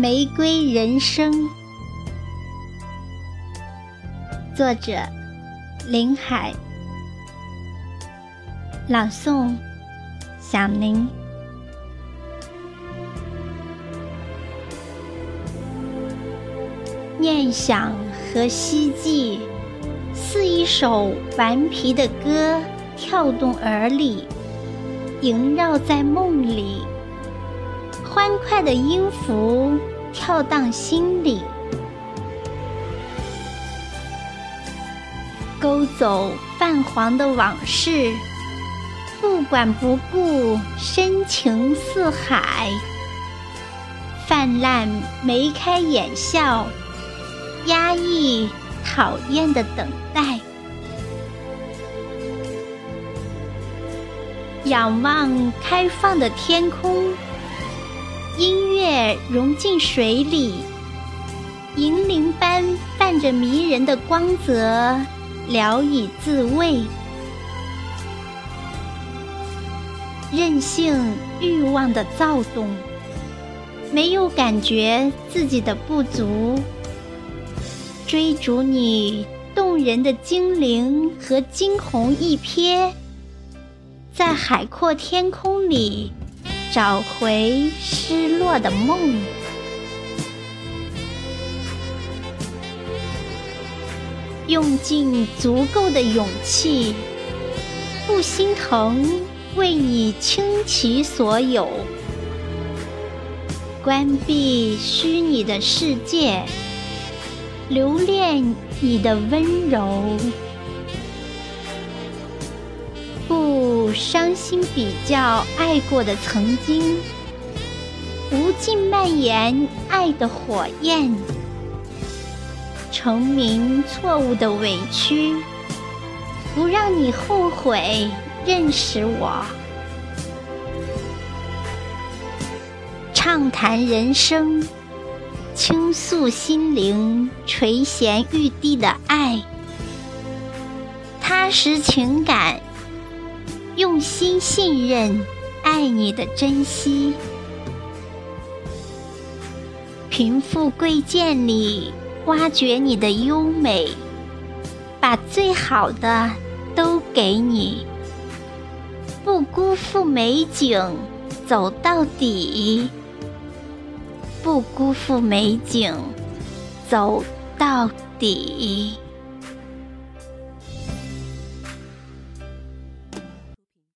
玫瑰人生，作者林海，朗诵响铃。念想和希冀，似一首顽皮的歌，跳动耳里，萦绕在梦里。欢快的音符跳荡心里，勾走泛黄的往事，不管不顾，深情似海，泛滥眉开眼笑，压抑讨厌的等待，仰望开放的天空。音融进水里，银铃般泛着迷人的光泽，聊以自慰。任性欲望的躁动，没有感觉自己的不足，追逐你动人的精灵和惊鸿一瞥，在海阔天空里。找回失落的梦，用尽足够的勇气，不心疼为你倾其所有，关闭虚拟的世界，留恋你的温柔。不伤心比较爱过的曾经，无尽蔓延爱的火焰，成名错误的委屈，不让你后悔认识我。畅谈人生，倾诉心灵垂涎欲滴的爱，踏实情感。用心信任，爱你的珍惜。贫富贵贱里挖掘你的优美，把最好的都给你，不辜负美景，走到底。不辜负美景，走到底。